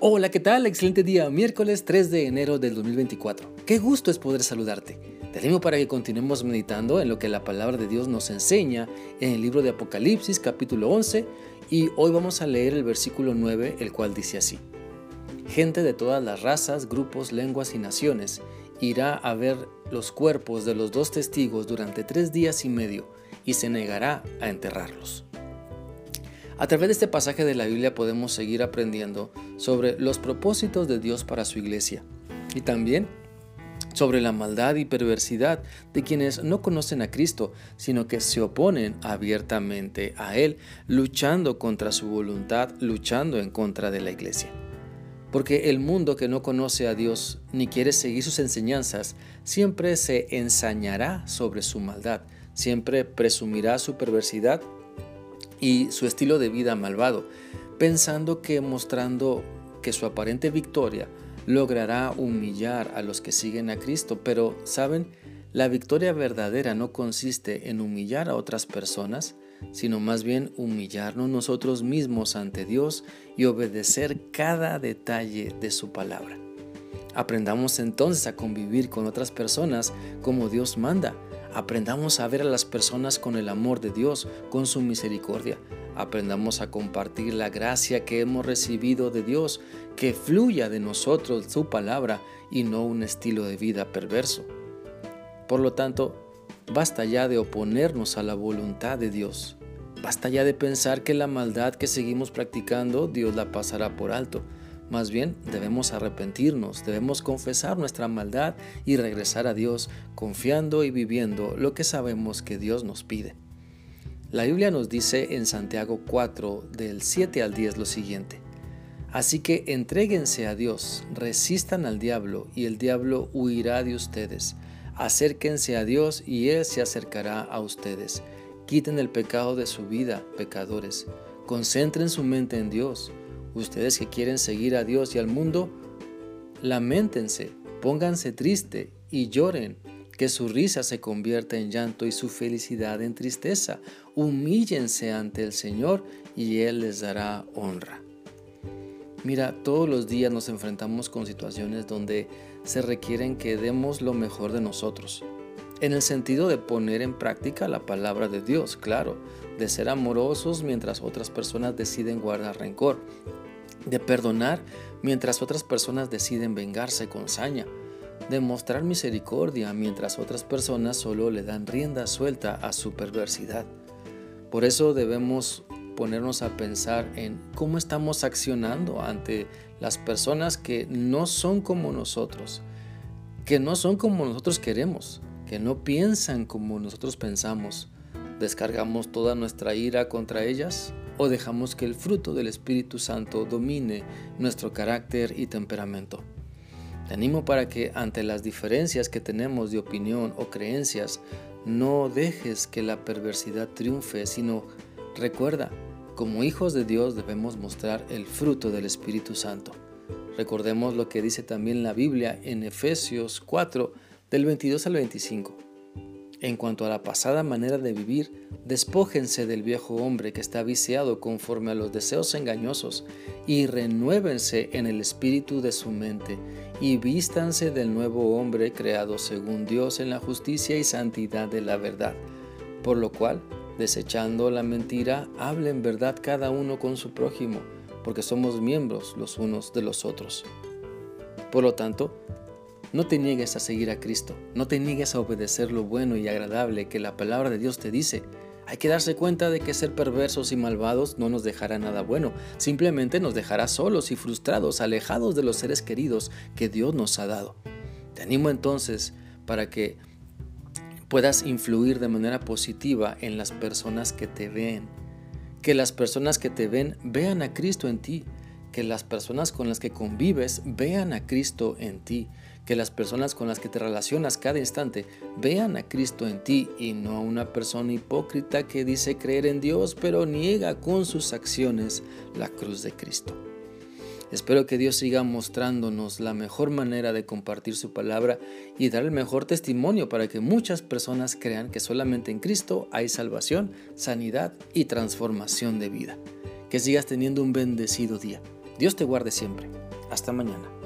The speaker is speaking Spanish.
Hola, ¿qué tal? Excelente día, miércoles 3 de enero del 2024. Qué gusto es poder saludarte. Te animo para que continuemos meditando en lo que la palabra de Dios nos enseña en el libro de Apocalipsis capítulo 11 y hoy vamos a leer el versículo 9, el cual dice así. Gente de todas las razas, grupos, lenguas y naciones irá a ver los cuerpos de los dos testigos durante tres días y medio y se negará a enterrarlos. A través de este pasaje de la Biblia podemos seguir aprendiendo sobre los propósitos de Dios para su iglesia y también sobre la maldad y perversidad de quienes no conocen a Cristo, sino que se oponen abiertamente a Él, luchando contra su voluntad, luchando en contra de la iglesia. Porque el mundo que no conoce a Dios ni quiere seguir sus enseñanzas, siempre se ensañará sobre su maldad, siempre presumirá su perversidad y su estilo de vida malvado, pensando que mostrando que su aparente victoria logrará humillar a los que siguen a Cristo. Pero, ¿saben? La victoria verdadera no consiste en humillar a otras personas, sino más bien humillarnos nosotros mismos ante Dios y obedecer cada detalle de su palabra. Aprendamos entonces a convivir con otras personas como Dios manda Aprendamos a ver a las personas con el amor de Dios, con su misericordia. Aprendamos a compartir la gracia que hemos recibido de Dios, que fluya de nosotros su palabra y no un estilo de vida perverso. Por lo tanto, basta ya de oponernos a la voluntad de Dios. Basta ya de pensar que la maldad que seguimos practicando Dios la pasará por alto. Más bien debemos arrepentirnos, debemos confesar nuestra maldad y regresar a Dios confiando y viviendo lo que sabemos que Dios nos pide. La Biblia nos dice en Santiago 4 del 7 al 10 lo siguiente. Así que entréguense a Dios, resistan al diablo y el diablo huirá de ustedes. Acérquense a Dios y Él se acercará a ustedes. Quiten el pecado de su vida, pecadores. Concentren su mente en Dios Ustedes que quieren seguir a Dios y al mundo, lamentense, pónganse triste y lloren, que su risa se convierta en llanto y su felicidad en tristeza. Humíllense ante el Señor y Él les dará honra. Mira, todos los días nos enfrentamos con situaciones donde se requieren que demos lo mejor de nosotros. En el sentido de poner en práctica la palabra de Dios, claro, de ser amorosos mientras otras personas deciden guardar rencor, de perdonar mientras otras personas deciden vengarse con saña, de mostrar misericordia mientras otras personas solo le dan rienda suelta a su perversidad. Por eso debemos ponernos a pensar en cómo estamos accionando ante las personas que no son como nosotros, que no son como nosotros queremos, que no piensan como nosotros pensamos. ¿Descargamos toda nuestra ira contra ellas? O dejamos que el fruto del Espíritu Santo domine nuestro carácter y temperamento. Te animo para que ante las diferencias que tenemos de opinión o creencias, no dejes que la perversidad triunfe, sino recuerda, como hijos de Dios debemos mostrar el fruto del Espíritu Santo. Recordemos lo que dice también la Biblia en Efesios 4, del 22 al 25. En cuanto a la pasada manera de vivir, despójense del viejo hombre que está viciado conforme a los deseos engañosos y renuévense en el espíritu de su mente y vístanse del nuevo hombre creado según Dios en la justicia y santidad de la verdad. Por lo cual, desechando la mentira, hablen verdad cada uno con su prójimo, porque somos miembros los unos de los otros. Por lo tanto, no te niegues a seguir a Cristo, no te niegues a obedecer lo bueno y agradable que la palabra de Dios te dice. Hay que darse cuenta de que ser perversos y malvados no nos dejará nada bueno, simplemente nos dejará solos y frustrados, alejados de los seres queridos que Dios nos ha dado. Te animo entonces para que puedas influir de manera positiva en las personas que te ven, que las personas que te ven vean a Cristo en ti, que las personas con las que convives vean a Cristo en ti, que las personas con las que te relacionas cada instante vean a Cristo en ti y no a una persona hipócrita que dice creer en Dios pero niega con sus acciones la cruz de Cristo. Espero que Dios siga mostrándonos la mejor manera de compartir su palabra y dar el mejor testimonio para que muchas personas crean que solamente en Cristo hay salvación, sanidad y transformación de vida. Que sigas teniendo un bendecido día. Dios te guarde siempre. Hasta mañana.